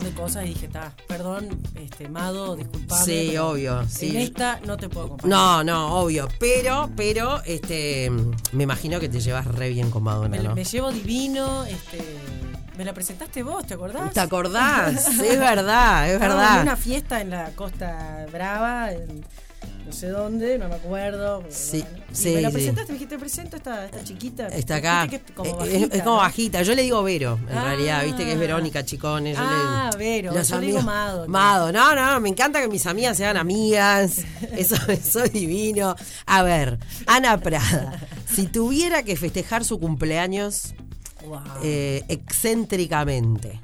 de cosas y dije, está, perdón, este, Mado, disculpame. Sí, obvio, sí. En esta no te puedo acompañar. No, no, obvio. Pero, pero, este, me imagino que te llevas re bien con Madonna, Me, ¿no? me llevo divino, este, me la presentaste vos, ¿te acordás? ¿Te acordás? es verdad, es verdad. En una fiesta en la Costa Brava, en no sé dónde, no me acuerdo. Sí, bueno. Y sí, me la sí. presentaste, me dijiste, te presento esta, esta chiquita. Está acá. Que es como Eh, bajita, es, es como ¿no? bajita. Yo le digo Vero, en Ah. realidad. Viste que es Verónica Chicones. Yo Ah, le, Vero, Los yo le digo amigos- Mado. Mado. No, no, me encanta que mis amigas sean amigas. Eso, eso es divino. A ver, Ana Prada. Si tuviera que festejar su cumpleaños Wow. eh, excéntricamente,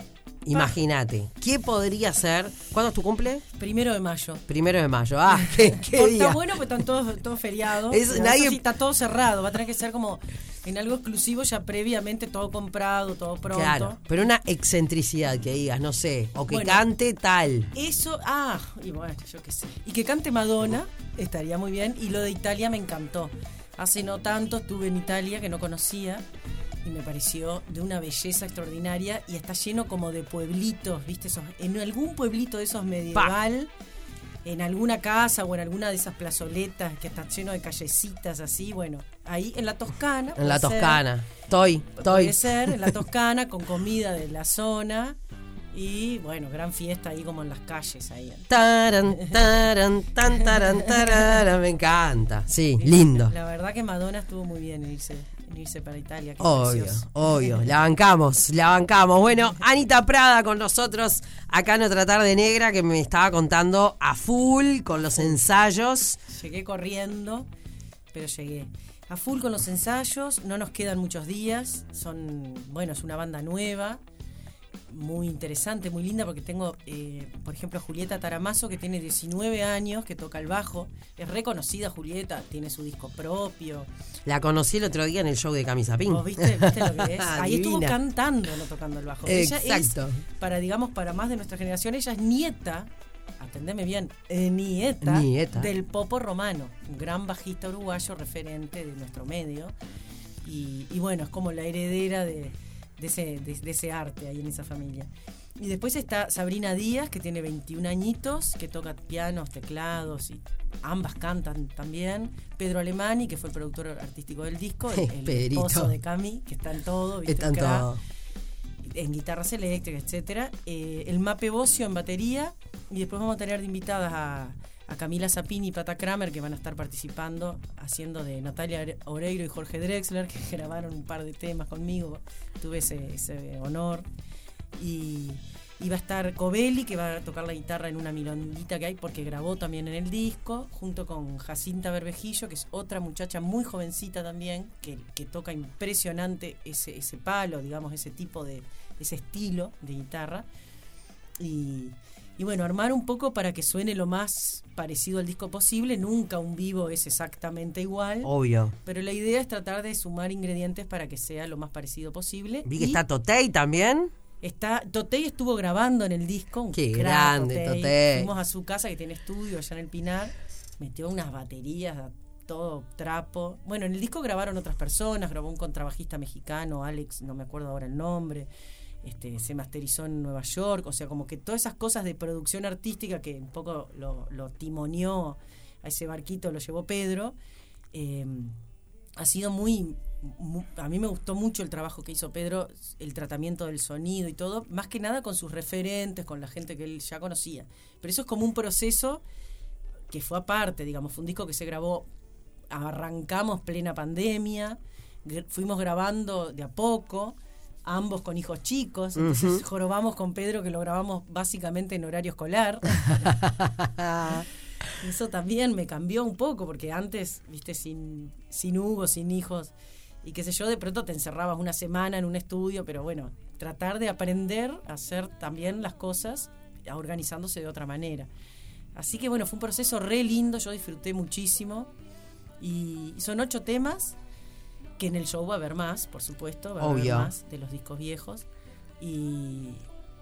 imagínate, ¿qué podría ser? ¿Cuándo es tu cumple? Primero de mayo. Primero de mayo. Ah, qué, qué Porque día. Está bueno, pues están todos, todos feriados. Es- nadie- está todo cerrado. Va a tener que ser como en algo exclusivo, ya previamente todo comprado, todo pronto. Claro, pero una excentricidad que digas, no sé, o que Bueno. cante tal. Eso, ah, y bueno, yo qué sé. Y que cante Madonna, estaría muy bien. Y lo de Italia me encantó. Hace no tanto estuve en Italia que no conocía y me pareció de una belleza extraordinaria y está lleno como de pueblitos, ¿viste? Esos, en algún pueblito de esos medieval, en alguna casa o en alguna de esas plazoletas que están lleno de callecitas así, bueno, ahí en la Toscana. En la ser. Toscana. Estoy, estoy. Puede ser, en la Toscana, con comida de la zona. Y bueno, gran fiesta ahí como en las calles ahí. Taran, taran, tan, taran, me encanta. Sí, lindo. La verdad que Madonna estuvo muy bien en irse, irse para Italia. Obvio, precioso. obvio. La bancamos, la bancamos. Bueno, Anita Prada con nosotros acá en Otra Tarde Negra que me estaba contando a full con los ensayos. Llegué corriendo, pero llegué. A full con los ensayos, no nos quedan muchos días. Son, bueno, es una banda nueva, muy interesante, muy linda, porque tengo, eh, por ejemplo, a Julieta Taramazo, que tiene 19 años, que toca el bajo. Es reconocida Julieta, tiene su disco propio. La conocí el otro día en el show de Camisa Pink. ¿Vos viste, viste lo que es? Ahí estuvo cantando, no tocando el bajo. Ella Exacto. es, para, digamos, para más de nuestra generación, ella es nieta, atendeme bien, eh, nieta, Nieta. del Popo Romano, un gran bajista uruguayo referente de nuestro medio. Y, y bueno, es como la heredera de, de ese, de, de ese arte ahí en esa familia. Y después está Sabrina Díaz, que tiene 21 añitos, que toca pianos, teclados, y ambas cantan también. Pedro Alemani, que fue el productor artístico del disco, el, esposo de Cami, que está en todo, ¿viste? En guitarras eléctricas, etcétera. Eh, el Mape Bocio en batería. Y después vamos a tener de invitadas a, a Camila Zapini y Pata Kramer, que van a estar participando, haciendo de Natalia Oreiro y Jorge Drexler, que grabaron un par de temas conmigo. Tuve ese, ese honor. Y, y va a estar Covelli, que va a tocar la guitarra en una milonguita que hay, porque grabó también en el disco, junto con Jacinta Berbejillo, que es otra muchacha muy jovencita también, que, que toca impresionante ese, ese palo, digamos, ese tipo de, ese estilo de guitarra. Y, y bueno, armar un poco para que suene lo más parecido al disco posible. Nunca un vivo es exactamente igual. Obvio. Pero la idea es tratar de sumar ingredientes para que sea lo más parecido posible. Vi que Y está Totei también. Está, Totei estuvo grabando en el disco. Un Qué grande, Totei. Fuimos a su casa que tiene estudio allá en el Pinar. Metió unas baterías, a todo trapo. Bueno, en el disco grabaron otras personas. Grabó un contrabajista mexicano, Alex, no me acuerdo ahora el nombre. Este, se masterizó en Nueva York. O sea, como que todas esas cosas de producción artística que un poco lo, timoneó a ese barquito, lo llevó Pedro. Eh, ha sido muy, mu- a mí me gustó mucho el trabajo que hizo Pedro, el tratamiento del sonido y todo, más que nada con sus referentes, con la gente que él ya conocía. Pero eso es como un proceso que fue aparte, digamos, fue un disco que se grabó, arrancamos plena pandemia, fuimos grabando de a poco, ambos con hijos chicos, entonces jorobamos con Pedro que lo grabamos básicamente en horario escolar. Eso también me cambió un poco, porque antes, viste, sin, sin Hugo, sin hijos, y qué sé yo, de pronto te encerrabas una semana en un estudio, pero bueno, tratar de aprender a hacer también las cosas organizándose de otra manera. Así que bueno, fue un proceso re lindo, yo disfruté muchísimo. Y son ocho temas, que en el show va a haber más, por supuesto, va a Obvio. haber más de los discos viejos. Y,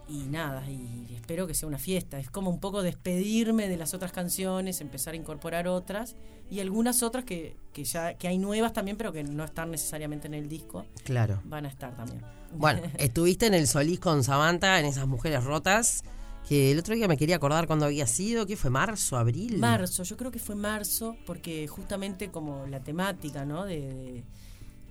y nada, y espero que sea una fiesta. Es como un poco despedirme de las otras canciones, empezar a incorporar otras y algunas otras que, que ya que hay nuevas también, pero que no están necesariamente en el disco, Claro. van a estar también. Bueno, estuviste en el Solís con Samantha, en esas mujeres rotas, que el otro día me quería acordar cuándo había sido, ¿qué fue? ¿Marzo, abril? Marzo, yo creo que fue marzo, porque justamente como la temática, ¿no? De, de,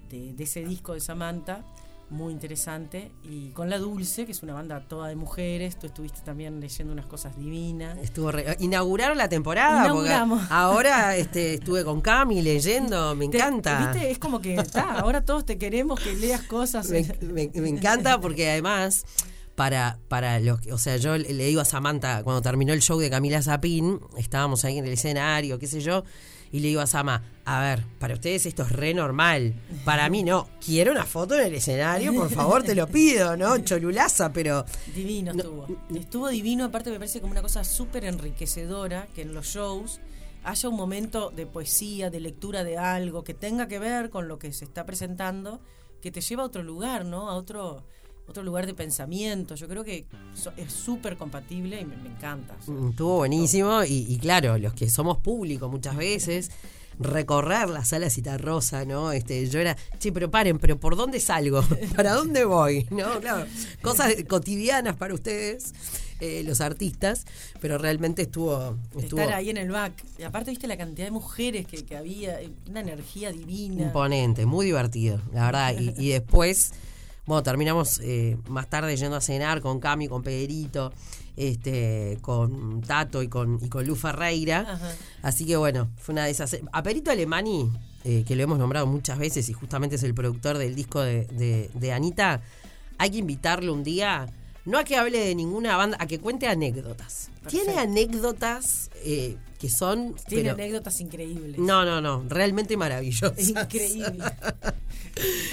de ese disco de Samantha muy interesante. Y con La Dulce, que es una banda toda de mujeres, tú estuviste también leyendo unas cosas divinas. Estuvo re- inauguraron la temporada. porque Inauguramos. ahora este, estuve con Cami leyendo, me Te- encanta. ¿Viste? Es como que está, ahora todos te queremos que leas cosas. Me, me- me encanta porque además, para, para los que, o sea, yo le, le digo a Samantha, cuando terminó el show de Camila Zapín, estábamos ahí en el escenario, qué sé yo, y le digo a Sama, a ver, para ustedes esto es re normal. Para mí no. Quiero una foto en el escenario, por favor, te lo pido, ¿no? Cholulaza, pero. Divino estuvo. Estuvo divino, aparte me parece como una cosa súper enriquecedora que en los shows haya un momento de poesía, de lectura de algo que tenga que ver con lo que se está presentando, que te lleva a otro lugar, ¿no? A otro otro lugar de pensamiento. Yo creo que es súper compatible y me, me encanta. Mm, Estuvo buenísimo y, y claro, los que somos público muchas veces, recorrer la sala Citarrosa, ¿no? Este, yo era, sí, pero paren, pero ¿por dónde salgo? ¿Para dónde voy? ¿No? Claro, cosas cotidianas para ustedes, eh, los artistas, pero realmente estuvo... estuvo Estar ahí en el back. Y aparte, viste la cantidad de mujeres que, que había, eh, una energía divina. imponente, muy divertido, la verdad. Y, y después, bueno, terminamos eh, más tarde yendo a cenar con Cami, con Pedrito, este, con Tato y con, y con Lu Ferreira. Ajá. Así que bueno, fue una de esas. A Perito Alemani, eh, que lo hemos nombrado muchas veces y justamente es el productor del disco de, de- de Anita, hay que invitarlo un día, no a que hable de ninguna banda, a que cuente anécdotas. Tiene anécdotas eh, que son... Tiene pero- anécdotas increíbles. no, no, no, realmente maravillosas. Es increíble.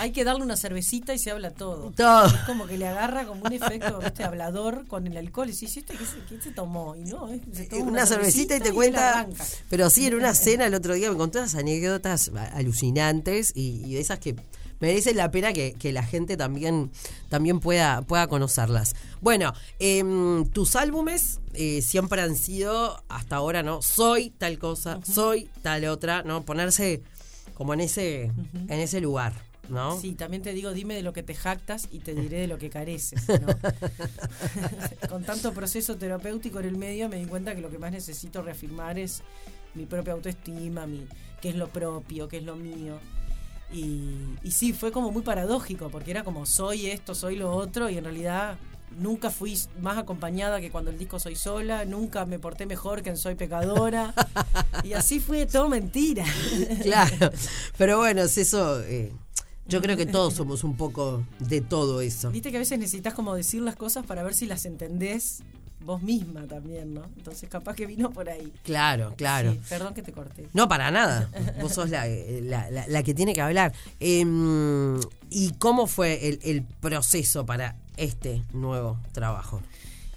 Hay que darle una cervecita y se habla todo. Todo. Es como que le agarra como un efecto ¿viste? hablador con el alcohol. Y dices, ¿este qué se, qué se tomó? Y no, se toma una, cervecita y te cuenta. Pero sí, en una cena el otro día me contó unas anécdotas alucinantes y, y de esas que merecen la pena que, que la gente también, también pueda, pueda conocerlas. Bueno, em, tus álbumes eh, siempre han sido, hasta ahora, ¿no? Soy tal cosa, soy tal otra, ¿no? Ponerse como en ese, en ese lugar, ¿no? Sí, también te digo, dime de lo que te jactas y te diré de lo que careces. ¿no? Con tanto proceso terapéutico en el medio me di cuenta que lo que más necesito reafirmar es mi propia autoestima, mi, qué es lo propio, qué es lo mío. Y, y sí, fue como muy paradójico, porque era como soy esto, soy lo otro, y en realidad nunca fui más acompañada que cuando el disco Soy Sola, nunca me porté mejor que en Soy Pecadora, y así fue todo mentira. Claro, pero bueno, es eso. eh, yo creo que todos somos un poco de todo eso. Viste que a veces necesitas como decir las cosas para ver si las entendés vos misma también, ¿no? Entonces capaz que vino por ahí. Claro, claro. Sí, perdón que te corté. No, para nada. Vos sos la, la- la- la que tiene que hablar. Em, ¿Y cómo fue el, el proceso para este nuevo trabajo?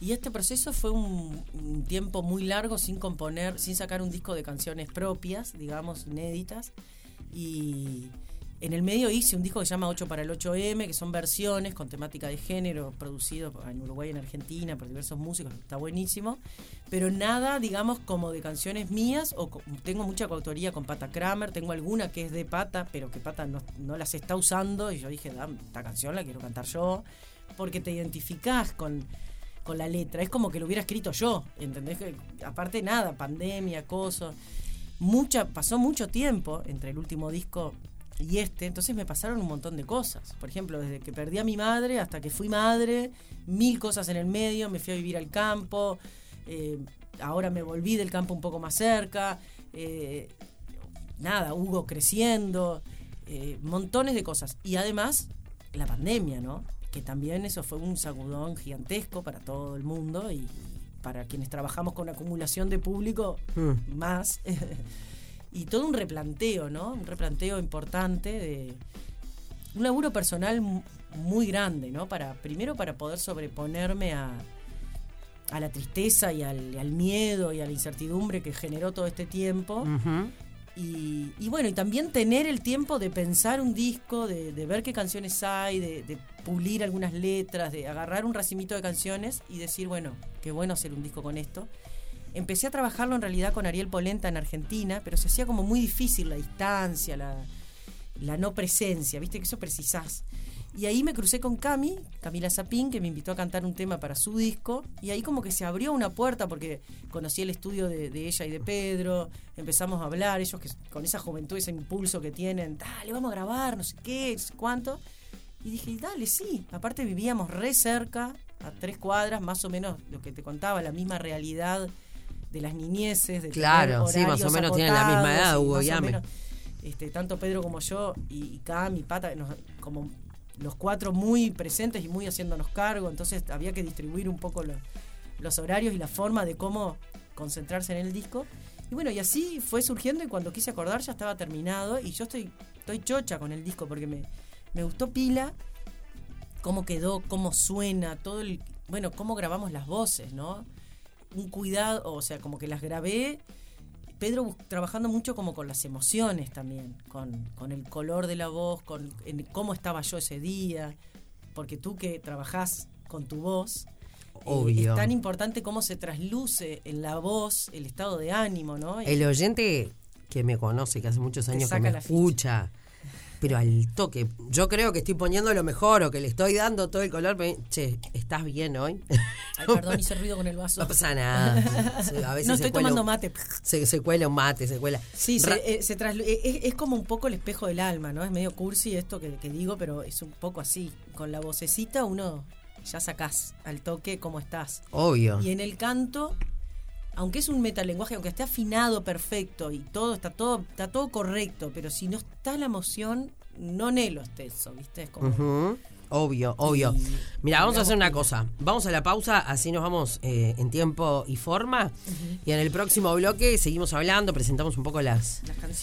Y este proceso fue un, un tiempo muy largo sin componer, sin sacar un disco de canciones propias, digamos, inéditas. Y en el medio hice un disco que se llama 8 para el 8M, que son versiones con temática de género, producido en Uruguay y en Argentina por diversos músicos, está buenísimo. Pero nada, digamos, como de canciones mías, o tengo mucha coautoría con Pata Kramer, tengo alguna que es de Pata, pero que Pata no, las está usando, y yo dije, "Dame, esta canción la quiero cantar yo, porque te identificás con con la letra. Es como que lo hubiera escrito yo, ¿entendés? Que, aparte nada, pandemia, cosas. Mucha, pasó mucho tiempo entre el último disco y este, entonces me pasaron un montón de cosas. Por ejemplo, desde que perdí a mi madre hasta que fui madre, mil cosas en el medio, me fui a vivir al campo, eh, ahora me volví del campo un poco más cerca, eh, nada, Hugo creciendo, eh, montones de cosas. Y además, la pandemia, ¿no? Que también eso fue un sacudón gigantesco para todo el mundo y para quienes trabajamos con acumulación de público, Mm. más. y todo un replanteo, ¿no? Un replanteo importante de un laburo personal mu- muy grande, ¿no? Para, primero para poder sobreponerme a, a la tristeza y al, al miedo y a la incertidumbre que generó todo este tiempo. Y, y bueno, y también tener el tiempo de pensar un disco, de, de ver qué canciones hay, de, de pulir algunas letras, de agarrar un racimito de canciones y decir, bueno, qué bueno hacer un disco con esto. Empecé a trabajarlo en realidad con Ariel Polenta en Argentina, pero se hacía como muy difícil la distancia, la, la no presencia, viste que eso precisás. Y ahí me crucé con Cami, Camila Zapín, que me invitó a cantar un tema para su disco. Y ahí como que se abrió una puerta porque conocí el estudio de, ella y de Pedro. Empezamos a hablar, ellos que con esa juventud, ese impulso que tienen, dale, vamos a grabar, no sé qué, cuánto. Y dije, dale, sí. Aparte vivíamos re cerca, a tres cuadras, más o menos lo que te contaba, la misma realidad de las niñeces. De claro, sí, más o menos tienen la misma edad, Hugo, ya este, tanto Pedro como yo y, y Cam y Pata, como los cuatro muy presentes y muy haciéndonos cargo, entonces había que distribuir un poco los horarios y la forma de cómo concentrarse en el disco. Y bueno, y así fue surgiendo y cuando quise acordar ya estaba terminado y yo estoy, estoy chocha con el disco porque me, me gustó pila, cómo quedó, cómo suena, todo el, bueno, cómo grabamos las voces, ¿no? Un cuidado, o sea, como que las grabé. Pedro trabajando mucho como con las emociones también, con, con el color de la voz, con cómo estaba yo ese día, porque tú que trabajás con tu voz, eh, es tan importante cómo se trasluce en la voz el estado de ánimo, ¿no? El oyente que me conoce, que hace muchos años que me escucha, pero al toque. Yo creo que estoy poniendo lo mejor o que le estoy dando todo el color. che, ¿estás bien hoy? Ay, perdón, hice ruido con el vaso. No pasa nada. A veces no, estoy tomando mate. Se, se, cuela un mate, se cuela. Sí, se, eh, eh, es, como un poco el espejo del alma, ¿no? Es medio cursi esto que, que digo, pero es un poco así. Con la vocecita uno ya sacás al toque cómo estás. Obvio. Y en el canto aunque es un metalenguaje, aunque esté afinado perfecto y todo está todo está todo correcto, pero si no está la emoción, no nelo eso, ¿viste? Es como Obvio, obvio. Mira, vamos a hacer una cosa. Vamos a la pausa, así nos vamos eh, en tiempo y forma. Y en el próximo bloque seguimos hablando, presentamos un poco las,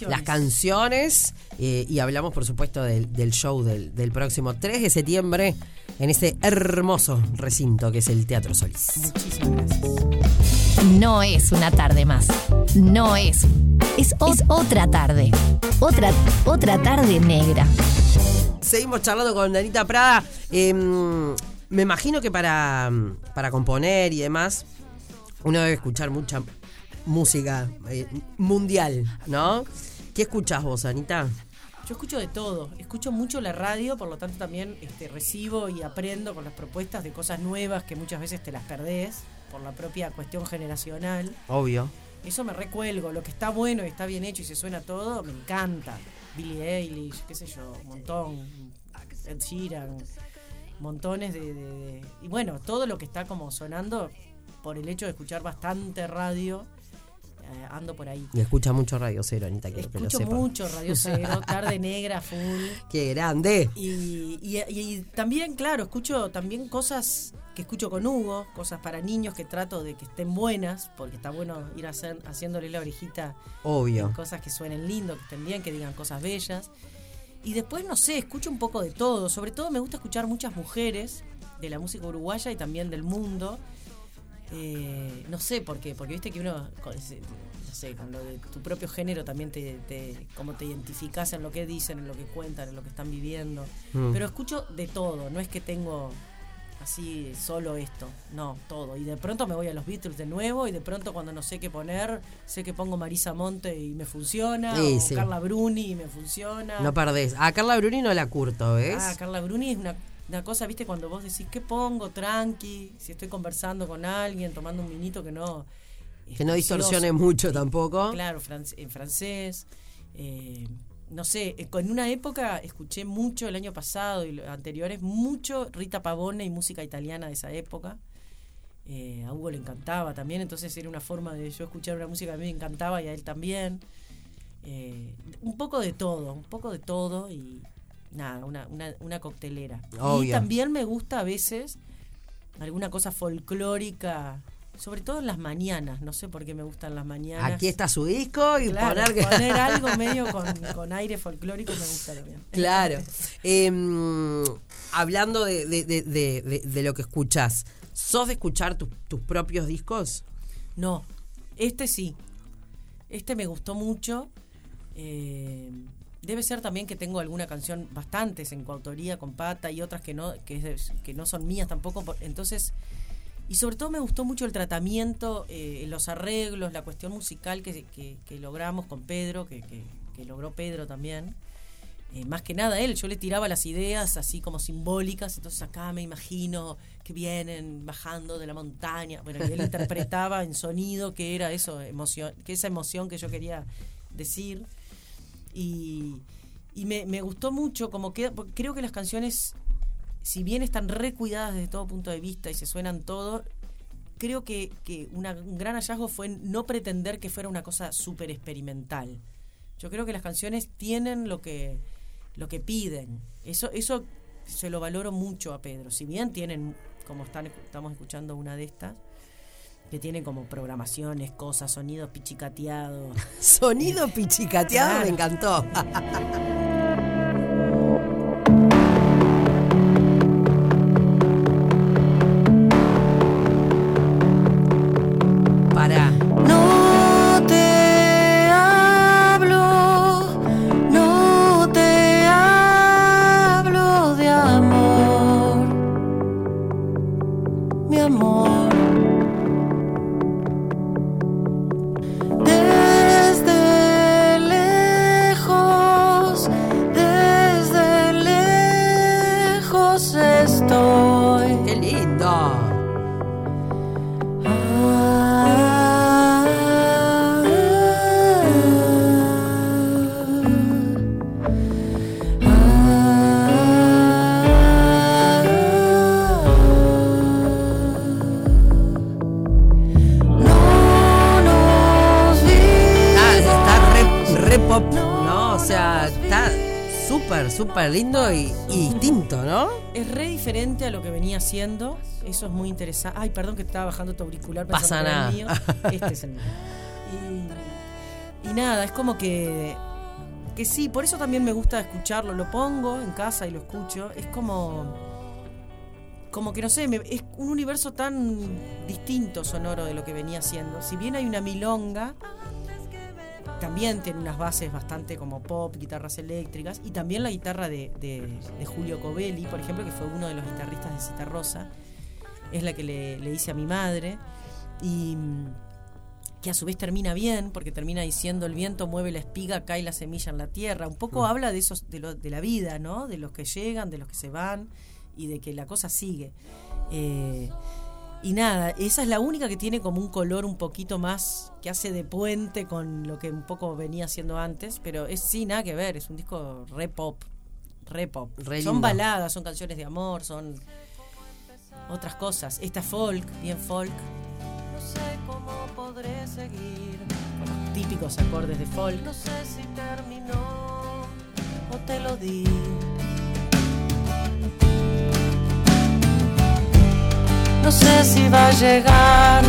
las canciones, eh, y hablamos, por supuesto, del, del show del, del, próximo 3 de septiembre en este hermoso recinto que es el Teatro Solís. Muchísimas gracias. No es una tarde más. No es. Es, otra tarde. Otra, otra tarde negra. Seguimos charlando con Danita Prada. Em, me imagino que para, para componer y demás, uno debe escuchar mucha música eh, mundial, ¿no? ¿Qué escuchas vos, Anita? Yo escucho de todo, escucho mucho la radio, por lo tanto también este, recibo y aprendo con las propuestas de cosas nuevas que muchas veces te las perdés por la propia cuestión generacional. Obvio. Eso me recuelgo. Lo que está bueno y está bien hecho y se suena todo, me encanta. Billie Eilish, qué sé yo, un montón. Ed Sheeran, montones de, Y bueno, todo lo que está como sonando por el hecho de escuchar bastante radio. Eh, ando por ahí. Y escucha mucho Radio Cero, Anita, que Escucho mucho Radio Cero, Tarde Negra, Full. ¡Qué grande! Y, y, también, claro, escucho también cosas que escucho con Hugo, cosas para niños que trato de que estén buenas, porque está bueno ir hacer, haciéndole la orejita. Obvio. Cosas que suenen lindo, que estén bien, que digan cosas bellas. Y después, no sé, escucho un poco de todo. Sobre todo me gusta escuchar muchas mujeres de la música uruguaya y también del mundo. Eh, no sé por qué, porque viste que uno, no sé, con lo de tu propio género también te, te como te identificas en lo que dicen, en lo que cuentan, en lo que están viviendo. Mm. Pero escucho de todo, no es que tengo así solo esto, no, todo. Y de pronto me voy a los Beatles de nuevo y de pronto cuando no sé qué poner, sé que pongo Marisa Monte y me funciona, o Carla Bruni y me funciona. No perdés. A Carla Bruni no la curto, ¿ves? Ah, Carla Bruni es una, una cosa, viste, cuando vos decís, ¿qué pongo? Tranqui, si estoy conversando con alguien, tomando un minito que no... Que no distorsione mucho tampoco. Claro, en francés. Eh, no sé, eh, en una época escuché mucho el año pasado y los anteriores, mucho Rita Pavone y música italiana de esa época. Eh, a Hugo le encantaba también, entonces era una forma de yo escuchar una música que a mí me encantaba y a él también. Eh, un poco de todo, un poco de todo y nada, una, una, una coctelera. Y también me gusta a veces alguna cosa folclórica sobre todo en las mañanas, no sé por qué me gustan las mañanas. Aquí está su disco y poner, poner algo medio con, aire folclórico me gusta también. Claro. Em, hablando de, de, lo que escuchás, ¿sos de escuchar tus propios discos? No, este sí. Este me gustó mucho. Eh, debe ser también que tengo alguna canción, bastantes en coautoría con Pata y otras que no, que, que no son mías tampoco. Entonces y sobre todo me gustó mucho el tratamiento, eh, los arreglos, la cuestión musical que, logramos con Pedro, que, logró Pedro también. eh, más que nada él, yo le tiraba las ideas así como simbólicas, entonces acá me imagino que vienen bajando de la montaña, bueno, y él interpretaba en sonido que era eso, emoción, que esa emoción que yo quería decir. Y, me, gustó mucho, como que creo que las canciones, si bien están recuidadas desde todo punto de vista y se suenan todo, creo que, un gran hallazgo fue no pretender que fuera una cosa súper experimental. Yo creo que las canciones tienen lo que, lo que piden. Eso, eso se lo valoro mucho a Pedro. Si bien tienen, como estamos escuchando una de estas, que tienen como programaciones, cosas, sonidos pichicateados. Sonido pichicateado me encantó. súper, lindo y, y distinto, ¿no? Es re diferente a lo que venía haciendo. Eso es muy interesante. Ay, perdón que estaba bajando tu auricular. Pasa nada. el mío. Este es el mío. Y, y nada, es como que. Que sí, por eso también me gusta escucharlo. Lo pongo en casa y lo escucho. Es como. Como que no sé, me- es un universo tan distinto sonoro de lo que venía haciendo. Si bien hay una milonga, también tiene unas bases bastante como pop, guitarras eléctricas, y también la guitarra de, de- de Julio Covelli, por ejemplo, que fue uno de los guitarristas de Cita Rosa, es la que le, le hice a mi madre, y mm, que a su vez termina bien, porque termina diciendo el viento mueve la espiga, cae la semilla en la tierra. Un poco habla de esos, de, lo- de la vida, ¿no? De los que llegan, de los que se van, y de que la cosa sigue. Eh, y nada, esa es la única que tiene como un color un poquito más que hace de puente con lo que un poco venía haciendo antes, pero es sí, nada que ver, es un disco re pop, re pop. Re son lindo. baladas, son canciones de amor, son otras cosas. Esta folk, bien folk. No sé cómo podré seguir con los típicos acordes de folk. No sé si terminó o te lo di. No sé si va a llegar.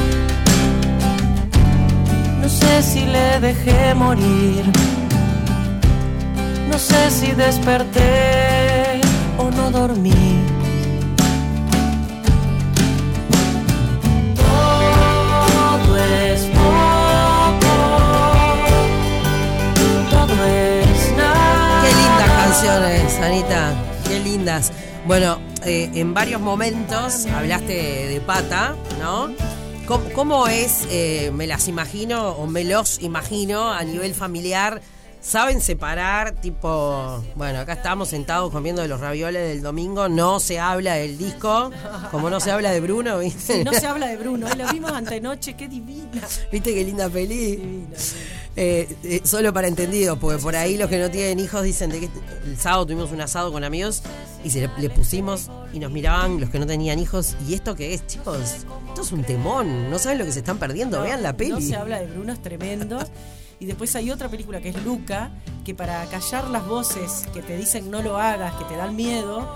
No sé si le dejé morir. No sé si desperté o no dormí. Todo es poco. Todo es nada. Qué lindas canciones, Anita. Qué lindas. Bueno, eh, en varios momentos hablaste de, de pata, ¿no? ¿Cómo, cómo es, eh, me las imagino o me los imagino a nivel familiar? ¿Saben separar, tipo, bueno, acá estamos sentados comiendo de los ravioles del domingo, no se habla del disco, como no se habla de Bruno, ¿viste? No se habla de Bruno, ¿eh? lo vimos antenoche, qué divina. ¿Viste qué linda peli? Divina, divina. Eh, eh, solo para entendidos, porque por ahí los que no tienen hijos dicen de que el sábado tuvimos un asado con amigos y se le, le pusimos y nos miraban los que no tenían hijos. ¿Y esto qué es, chicos? Esto es un temón. No saben lo que se están perdiendo. Vean la peli. No se habla de Bruno, es tremendo. Y después hay otra película que es Luca, que para callar las voces que te dicen no lo hagas, que te dan miedo,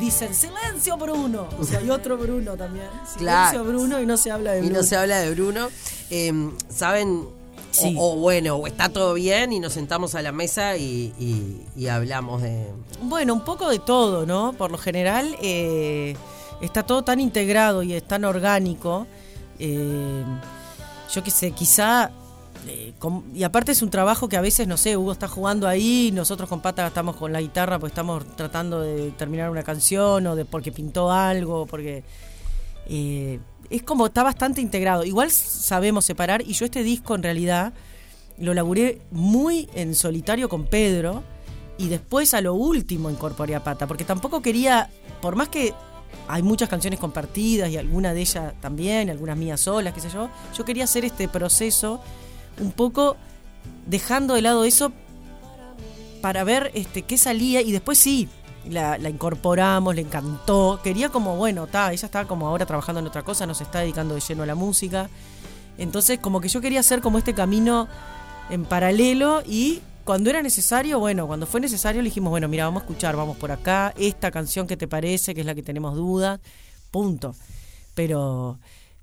dicen silencio Bruno. O sea, hay otro Bruno también. Silencio Claro. Bruno y no se habla de y Bruno. no se habla de Bruno. Eh, ¿Saben? O- Sí. O, bueno, o está todo bien y nos sentamos a la mesa y, y- y hablamos de. Bueno, un poco de todo, ¿no? Por lo general eh, está todo tan integrado y es tan orgánico. eh, yo qué sé, quizá... eh, y aparte es un trabajo que a veces, no sé, Hugo está jugando ahí, nosotros con Pata estamos con la guitarra, pues estamos tratando de terminar una canción o de porque pintó algo, porque... es como, está bastante integrado. Igual sabemos separar y yo este disco en realidad lo laburé muy en solitario con Pedro y después a lo último incorporé a Pata, porque tampoco quería, por más que hay muchas canciones compartidas y alguna de ellas también, algunas mías solas, qué sé yo, yo quería hacer este proceso un poco dejando de lado eso para ver este qué salía y después sí, la, incorporamos, le encantó, quería como, bueno, está, ella estaba como ahora trabajando en otra cosa, nos está dedicando de lleno a la música, entonces como que yo quería hacer como este camino en paralelo y cuando era necesario, bueno, cuando fue necesario le dijimos, bueno, mira, vamos a escuchar, vamos por acá, esta canción que te parece, que es la que tenemos dudas, punto. Pero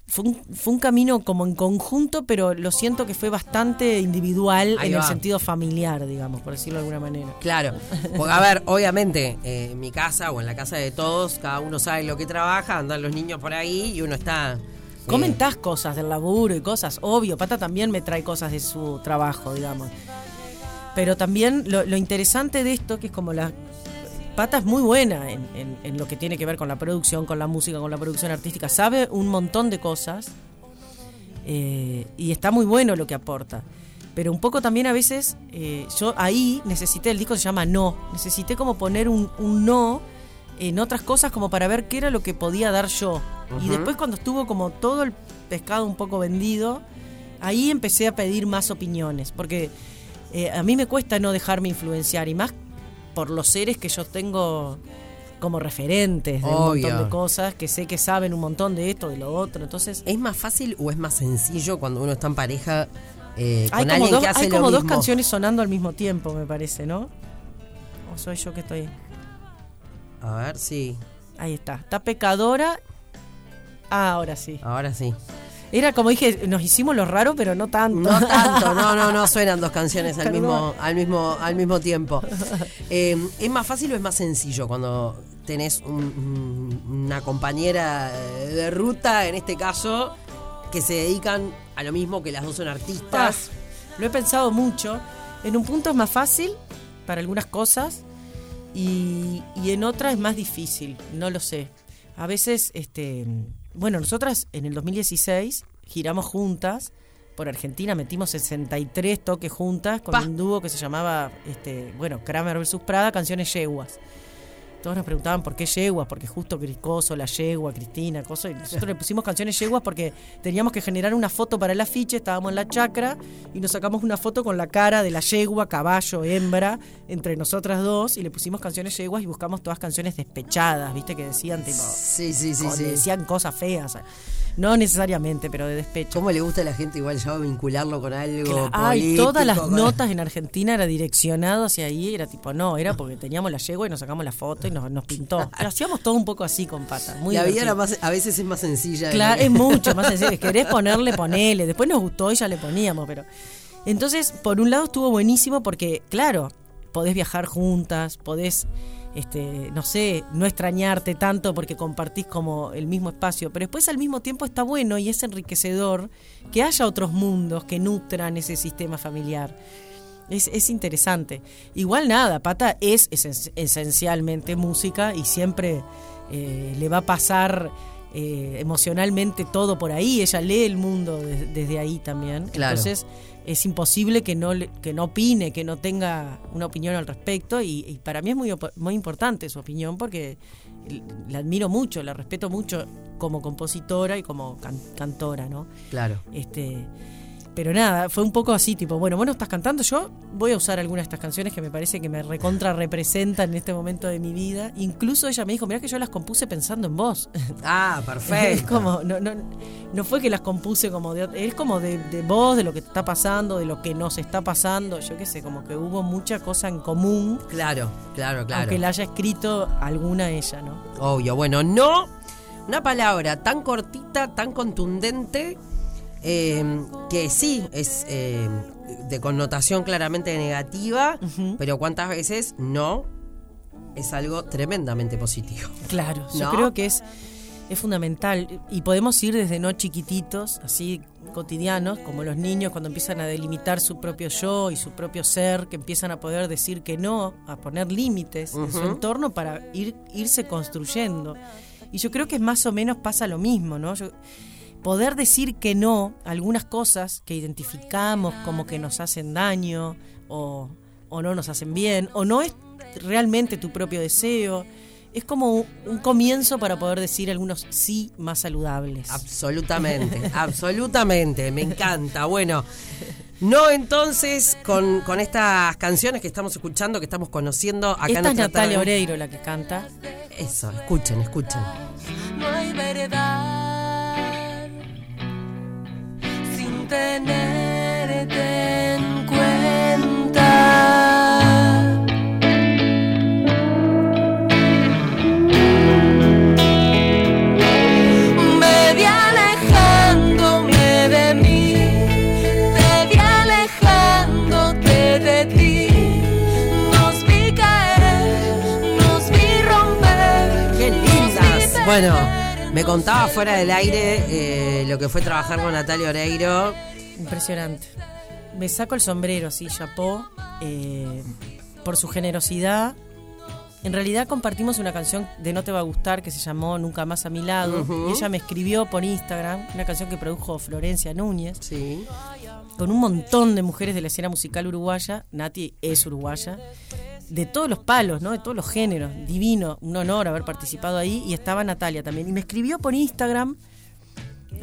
fue un, fue un camino como en conjunto, pero lo siento que fue bastante individual Ahí en el sentido familiar, digamos, por decirlo de alguna manera. Claro, porque a ver, obviamente, eh, en mi casa o en la casa de todos, cada uno sabe lo que trabaja, andan los niños por ahí y uno está... eh, Comentás cosas del laburo y cosas, obvio, Pata también me trae cosas de su trabajo, digamos. Pero también lo, lo interesante de esto, que es como la... Pata es muy buena en, en- en lo que tiene que ver con la producción, con la música, con la producción artística. Sabe un montón de cosas eh, y está muy bueno lo que aporta. Pero un poco también a veces, eh, yo ahí necesité, el disco se llama No, necesité como poner un, un no en otras cosas como para ver qué era lo que podía dar yo. Y después cuando estuvo como todo el pescado un poco vendido, ahí empecé a pedir más opiniones, porque eh, a mí me cuesta no dejarme influenciar, y más por los seres que yo tengo como referentes de un montón de cosas, que sé que saben un montón de esto, de lo otro, entonces... ¿Es más fácil o es más sencillo cuando uno está en pareja eh, con Hay como, alguien dos, que hace hay lo como dos mismo? canciones sonando al mismo tiempo, me parece, ¿no? ¿O soy yo que estoy...? A ver, sí, Ahí está. Está pecadora. Ah, ahora sí. ahora sí. Era como dije, nos hicimos lo raro, pero no tanto. No tanto, no, no, no suenan dos canciones al Perdón. mismo, al mismo, al mismo tiempo. Eh, ¿Es más fácil o es más sencillo cuando tenés un- un- una compañera de ruta, en este caso, que se dedican a lo mismo que las dos son artistas? Lo he pensado mucho. En un punto es más fácil para algunas cosas y, y en otras es más difícil. No lo sé. A veces, este, bueno, nosotras en el 2016 giramos juntas por Argentina, metimos 63 toques juntas con Pa. un dúo que se llamaba, este, bueno, Kramer versus Prada, canciones yeguas. Todos nos preguntaban por qué yeguas, porque justo Criscoso, la yegua, Cristina, cosa, y nosotros le pusimos canciones yeguas porque teníamos que generar una foto para el afiche, estábamos en la chacra y nos sacamos una foto con la cara de la yegua, caballo, hembra, entre nosotras dos, y le pusimos canciones yeguas y buscamos todas canciones despechadas, viste, que decían tipo, Sí, sí, sí, sí. decían cosas feas. No necesariamente, pero de despecho. ¿Cómo le gusta a la gente igual ya vincularlo con algo Claro, Ay, todas las con- notas en Argentina era direccionado hacia ahí, era tipo, no, era porque teníamos la yegua y nos sacamos la foto y nos, nos pintó. Pero hacíamos todo un poco así con pata. Muy la vida era más, a veces es más sencilla. Claro, es mucho más sencillo. Si querés ponerle, ponele. Después nos gustó y ya le poníamos, pero. Entonces, por un lado estuvo buenísimo porque, claro, podés viajar juntas, podés, este, no sé, no extrañarte tanto porque compartís como el mismo espacio. Pero después al mismo tiempo está bueno y es enriquecedor que haya otros mundos que nutran ese sistema familiar. Es, es interesante. Igual nada, Pata es esen- esencialmente música y siempre eh, le va a pasar eh, emocionalmente todo por ahí. Ella lee el mundo de- desde ahí también. Claro. Entonces es imposible que no, que no opine, que no tenga una opinión al respecto. Y, y para mí es muy, muy importante su opinión porque la admiro mucho, la respeto mucho como compositora y como can- cantora, ¿no? Claro. Este, pero nada, fue un poco así, tipo, bueno, vos no estás cantando, yo voy a usar algunas de estas canciones que me parece que me recontra representan en este momento de mi vida. Incluso ella me dijo, mirá que yo las compuse pensando en vos. Ah, perfecto. Es como, no, no, no fue que las compuse como de, es como de, de vos, de lo que te está pasando, de lo que nos está pasando, yo qué sé, como que hubo mucha cosa en común, Claro, claro, claro. aunque la haya escrito alguna ella, ¿no? Obvio, bueno, no. Una palabra tan cortita, tan contundente, eh, que sí es eh, de connotación claramente negativa, pero cuántas veces no es algo tremendamente positivo. Claro, yo creo que es, es fundamental. Y podemos ir desde no chiquititos, así cotidianos, como los niños cuando empiezan a delimitar su propio yo y su propio ser, que empiezan a poder decir que no, a poner límites en su entorno para ir, irse construyendo. Y yo creo que más o menos pasa lo mismo, ¿no? Yo- poder decir que no a algunas cosas que identificamos como que nos hacen daño o, o no nos hacen bien, o no es realmente tu propio deseo. Es como un, comienzo para poder decir algunos sí más saludables. Absolutamente, absolutamente, me encanta. Bueno, no entonces con, con estas canciones que estamos escuchando, que estamos conociendo acá Esta en es Natalia. Oreiro la que canta. Eso, escuchen, escuchen. no hay verdad sin tenerte en cuenta. Me vi alejándome de mí, vi alejándote de ti. Nos vi caer, nos vi romper. ¡Qué lindas! Bueno, me contaba fuera del aire eh, lo que fue trabajar con Natalia Oreiro. Impresionante. Me saco el sombrero, sí, chapó, eh, por su generosidad. En realidad compartimos una canción de No Te Va a Gustar que se llamó Nunca Más a Mi Lado. Y ella me escribió por Instagram, una canción que produjo Florencia Núñez, Sí. con un montón de mujeres de la escena musical uruguaya. Nati es uruguaya. De todos los palos, ¿no? De todos los géneros. Divino, un honor haber participado ahí. Y estaba Natalia también. Y me escribió por Instagram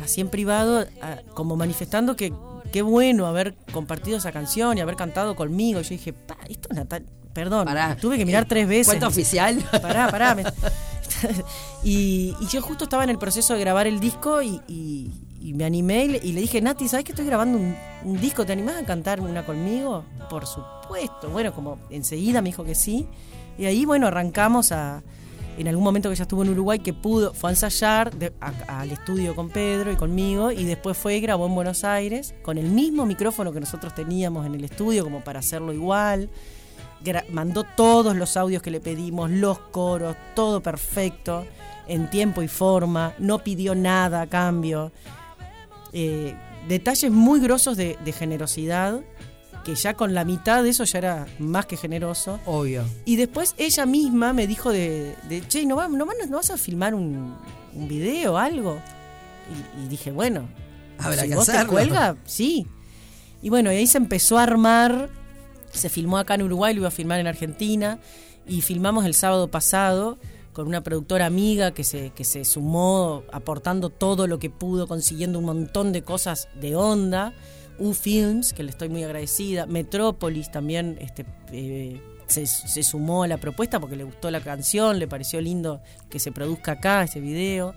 así en privado, como manifestando que qué bueno haber compartido esa canción y haber cantado conmigo. Y yo dije, pa, esto es Natal. Perdón, Pará. tuve que mirar tres veces. ¿Cuenta oficial? Pará, pará. me- y, y yo justo estaba en el proceso de grabar el disco y, y- y me animé y le, dije, Nati, ¿sabes que estoy grabando un, disco? ¿Te animás a cantar una conmigo? Por supuesto. Bueno, como enseguida me dijo que sí. Y ahí, bueno, arrancamos a... En algún momento que ella estuvo en Uruguay, que pudo, fue a ensayar al estudio con Pedro y conmigo, y después fue y grabó en Buenos Aires, con el mismo micrófono que nosotros teníamos en el estudio, como para hacerlo igual mandó todos los audios que le pedimos, los coros, todo perfecto, en tiempo y forma, no pidió nada a cambio. Eh, detalles muy grosos de, de generosidad, que ya con la mitad de eso ya era más que generoso. Obvio. Y después ella misma me dijo de, de che, ¿no, va- no, ¿no vas a filmar un, un video o algo? Y, y dije, bueno, Habrá si que vos te cuelga, sí. Y bueno, y ahí se empezó a armar, se filmó acá en Uruguay, lo iba a filmar en Argentina, y filmamos el sábado pasado con una productora amiga que se, que se sumó aportando todo lo que pudo, consiguiendo un montón de cosas de onda. U Films, que le estoy muy agradecida. Metrópolis también este, eh, se, se sumó a la propuesta porque le gustó la canción, le pareció lindo que se produzca acá ese video.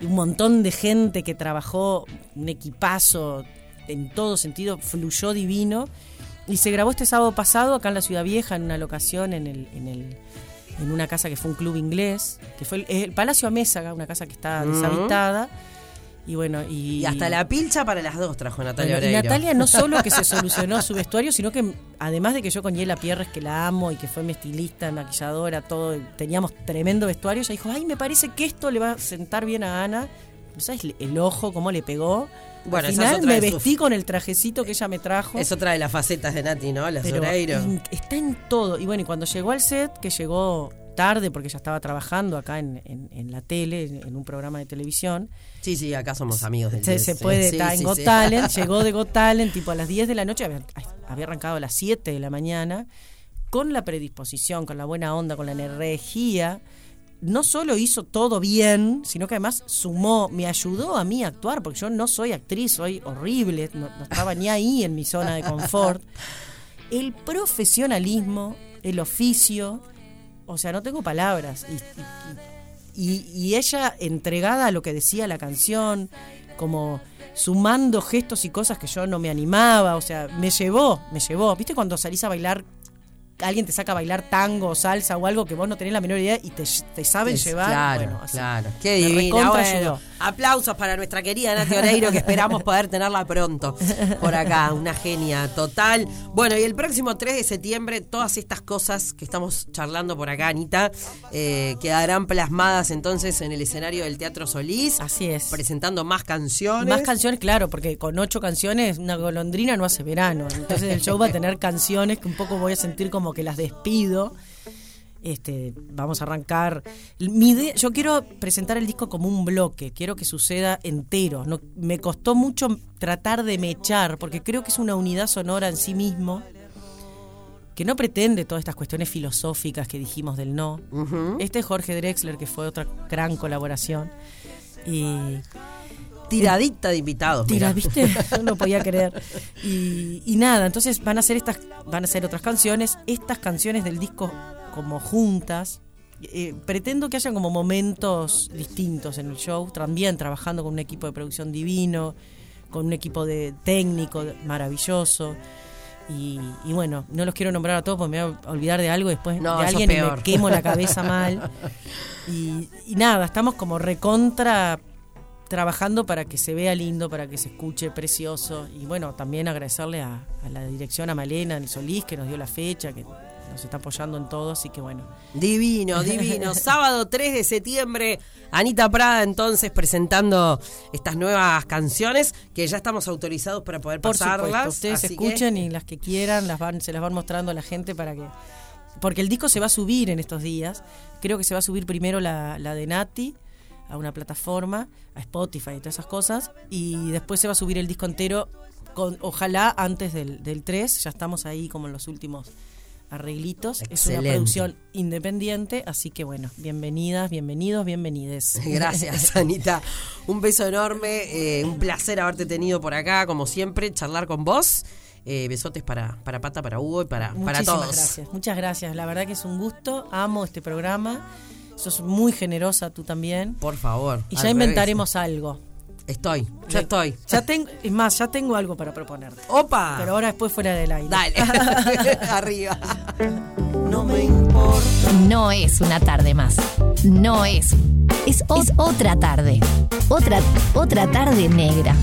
Y un montón de gente que trabajó, un equipazo en todo sentido, fluyó divino. Y se grabó este sábado pasado acá en la Ciudad Vieja, en una locación, en, el, en, el, en una casa que fue un club inglés, que fue el, el Palacio Amézaga, una casa que está deshabitada. Y bueno, y, Y hasta la pilcha para las dos trajo Natalia bueno, y Oreiro. Natalia no solo que se solucionó su vestuario, sino que además de que yo con Yela Pierres, que la amo y que fue mi estilista, maquilladora, todo, teníamos tremendo vestuario, ella dijo, ay, me parece que esto le va a sentar bien a Ana. ¿No sabes el ojo, cómo le pegó? Bueno, Al final me sus- vestí con el trajecito que ella me trajo. Es otra de las facetas de Nati, ¿no? Las pero in- está en todo. Y bueno, y cuando llegó al set, que llegó tarde porque ella estaba trabajando acá en, en- en la tele, en, en un programa de televisión, Sí, sí, acá somos amigos del se, se sí, puede sí, estar en Got sí. Talent, llegó de Got Talent tipo a las 10 de la noche, había, había arrancado a las 7 de la mañana, con la predisposición, con la buena onda, con la energía. No solo hizo todo bien, sino que además sumó, me ayudó a mí a actuar, porque yo no soy actriz, soy horrible, no, no estaba ni ahí en mi zona de confort. El profesionalismo, el oficio, o sea, no tengo palabras. Y, y- y- y ella entregada a lo que decía la canción, como sumando gestos y cosas que yo no me animaba, o sea, me llevó, me llevó. ¿Viste cuando salís a bailar, alguien te saca a bailar tango o salsa o algo que vos no tenés la menor idea y te, te saben Es- llevar? Claro, Bueno, así. claro. Qué divina. Bueno, aplausos para nuestra querida Nati Oreiro, que esperamos poder tenerla pronto por acá. Una genia total. Bueno, y el próximo 3 de septiembre, todas estas cosas que estamos charlando por acá, Anita, eh, quedarán plasmadas entonces en el escenario del Teatro Solís. Así es. Presentando más canciones. Más canciones, claro, porque con ocho canciones una golondrina no hace verano. Entonces el show va a tener canciones que un poco voy a sentir como que las despido. Este, vamos a arrancar. Mi idea- yo quiero presentar el disco como un bloque, quiero que suceda entero. No, me costó mucho tratar de mechar, porque creo que es una unidad sonora en sí mismo. que no pretende todas estas cuestiones filosóficas que dijimos del no. Este es Jorge Drexler, que fue otra gran colaboración. Y Tiradita de invitados. tira. ¿viste? No lo podía creer. Y, y nada, entonces van a hacer estas, van a hacer otras canciones, estas canciones del disco como juntas. Eh, pretendo que haya como momentos distintos en el show, también trabajando con un equipo de producción divino, con un equipo de técnico maravilloso. Y, y bueno, no los quiero nombrar a todos porque me voy a olvidar de algo después No, de alguien y me quemo la cabeza mal. Y, y nada, estamos como recontra trabajando para que se vea lindo, para que se escuche precioso. Y bueno, también agradecerle a, a la dirección, a Malena, el Solís, que nos dio la fecha, que nos está apoyando en todo, así que bueno. Divino, divino. Sábado 3 de septiembre, Anita Prada entonces presentando estas nuevas canciones que ya estamos autorizados para poder Por pasarlas. supuesto, ustedes que- escuchen y las que quieran las van, se las van mostrando a la gente para que... Porque el disco se va a subir en estos días. Creo que se va a subir primero la, la de Nati a una plataforma, a Spotify y todas esas cosas. Y después se va a subir el disco entero, con, ojalá antes del, del 3. Ya estamos ahí como en los últimos arreglitos. Es una producción independiente, así que bueno, bienvenidas, bienvenidos, bienvenides. Gracias, Anita. Un beso enorme. eh, un placer haberte tenido por acá, como siempre, charlar con vos. Eh, besotes para, para Pata, para Hugo y para, para Muchísimas todos. gracias, muchas gracias. La verdad que es un gusto. Amo este programa. Sos muy generosa tú también. Por favor. Y ya revés. inventaremos algo. Estoy, ya estoy. Ya tengo, es más, ya tengo algo para proponerte. ¡Opa! Pero ahora después fuera del aire. Dale, arriba. No me importa. No es una tarde más. No es. Es, es otra tarde. Otra, otra tarde negra.